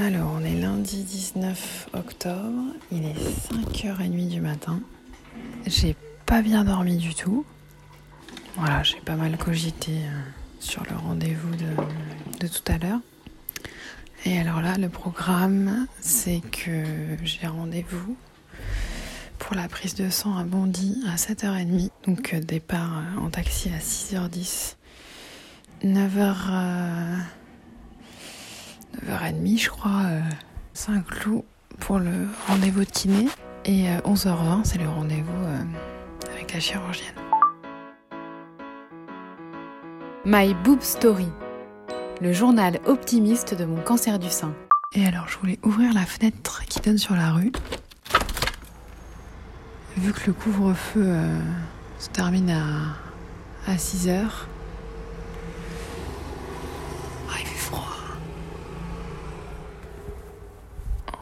Alors, on est lundi 19 octobre, il est 5h30 du matin. J'ai pas bien dormi du tout. Voilà, j'ai pas mal cogité euh, sur le rendez-vous de, tout à l'heure. Et alors là, le programme, c'est que j'ai rendez-vous pour la prise de sang à Bondy à 7h30. Donc euh, départ euh, en taxi à 6h10. 9h... 9h30, je crois, euh, Saint-Cloud pour le rendez-vous de kiné. Et 11h20, euh, c'est le rendez-vous euh, avec la chirurgienne. My Boob Story, le journal optimiste de mon cancer du sein. Et alors, je voulais ouvrir la fenêtre qui donne sur la rue. Vu que le couvre-feu se termine à, à 6 h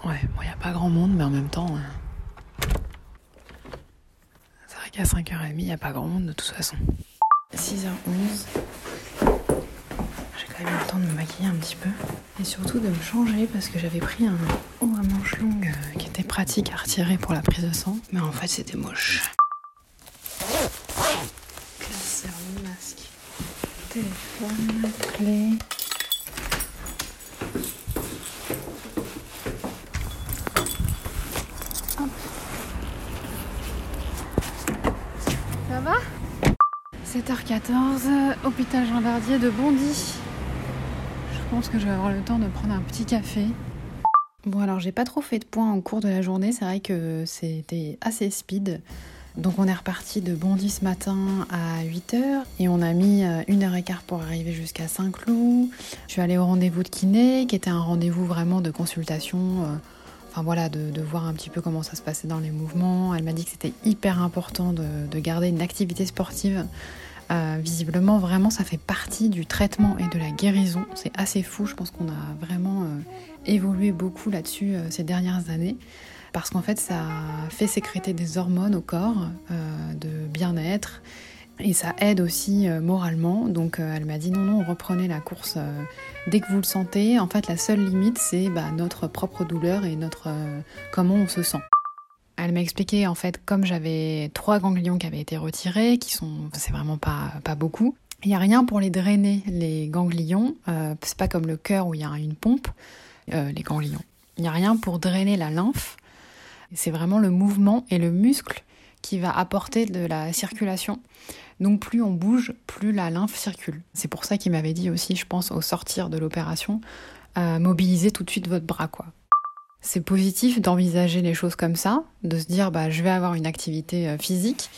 Ouais, bon, il n'y a pas grand monde, mais en même temps. Euh, c'est vrai qu'à 5h30, il n'y a pas grand monde de toute façon. 6h11. J'ai quand même eu le temps de me maquiller un petit peu. Et surtout de me changer parce que j'avais pris un haut à manches longues euh, qui était pratique à retirer pour la prise de sang. Mais en fait, c'était moche. Classeur, masque, téléphone, clé. Va 7h14, hôpital Jean de Bondy. Je pense que je vais avoir le temps de prendre un petit café. Bon alors j'ai pas trop fait de points au cours de la journée, c'est vrai que c'était assez speed. Donc on est reparti de Bondy ce matin à 8h et on a mis euh, une heure et quart pour arriver jusqu'à Saint-Cloud. Je suis allée au rendez-vous de kiné qui était un rendez-vous vraiment de consultation euh, enfin voilà, de, voir un petit peu comment ça se passait dans les mouvements. Elle m'a dit que c'était hyper important de, garder une activité sportive. Euh, visiblement, vraiment, ça fait partie du traitement et de la guérison. C'est assez fou. Je pense qu'on a vraiment euh, évolué beaucoup là-dessus euh, ces dernières années. Parce qu'en fait, ça fait sécréter des hormones au corps de bien-être et ça aide aussi euh, moralement. Donc euh, elle m'a dit non, non, reprenez la course euh, dès que vous le sentez. En fait, la seule limite, c'est bah, notre propre douleur et notre comment on se sent. Elle m'a expliqué en fait comme j'avais trois ganglions qui avaient été retirés, qui sont, c'est vraiment pas pas beaucoup. Il n'y a rien pour les drainer les ganglions. c'est pas comme le cœur où il y a une pompe. les ganglions. Il n'y a rien pour drainer la lymphe. C'est vraiment le mouvement et le muscle qui va apporter de la circulation. Donc plus on bouge, plus la lymphe circule. C'est pour ça qu'il m'avait dit aussi, je pense, au sortir de l'opération, euh, mobiliser tout de suite votre bras, quoi. C'est positif d'envisager les choses comme ça, de se dire bah je vais avoir une activité euh, physique.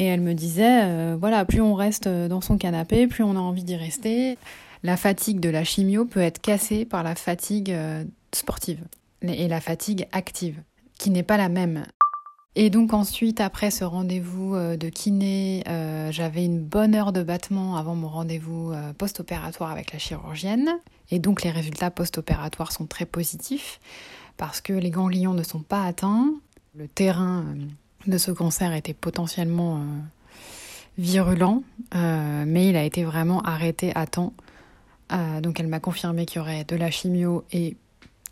Et elle me disait euh, voilà plus on reste dans son canapé, plus on a envie d'y rester. La fatigue de la chimio peut être cassée par la fatigue sportive et la fatigue active, qui n'est pas la même. Et donc ensuite, après ce rendez-vous euh, de kiné, euh, j'avais une bonne heure de battement avant mon rendez-vous euh, post-opératoire avec la chirurgienne. Et donc les résultats post-opératoires sont très positifs parce que les ganglions ne sont pas atteints. Le terrain de ce cancer était potentiellement virulent, mais il a été vraiment arrêté à temps. donc elle m'a confirmé qu'il y aurait de la chimio et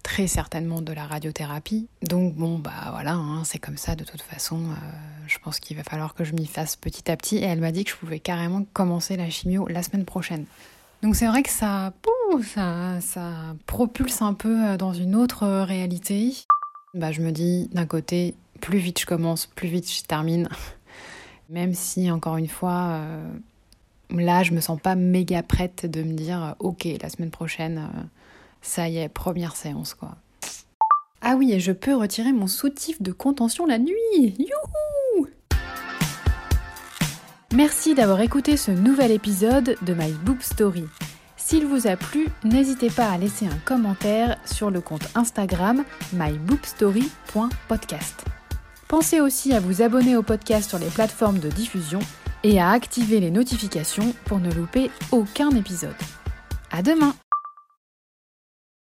très certainement de la radiothérapie. Donc bon, bah voilà, hein, c'est comme ça de toute façon. Euh, je pense qu'il va falloir que je m'y fasse petit à petit. Et elle m'a dit que je pouvais carrément commencer la chimio la semaine prochaine. Donc c'est vrai que ça, ça, propulse un peu euh, dans une autre euh, réalité. Bah je me dis d'un côté, plus vite je commence, plus vite je termine. Même si encore une fois, là je me sens pas méga prête de me dire ok la semaine prochaine ça y est, première séance quoi. Ah oui, et je peux retirer mon soutif de contention la nuit. Youhou Merci d'avoir écouté ce nouvel épisode de My Boob Story. S'il vous a plu, n'hésitez pas à laisser un commentaire sur le compte Instagram myboobstory.podcast. Pensez aussi à vous abonner au podcast sur les plateformes de diffusion et à activer les notifications pour ne louper aucun épisode. À demain!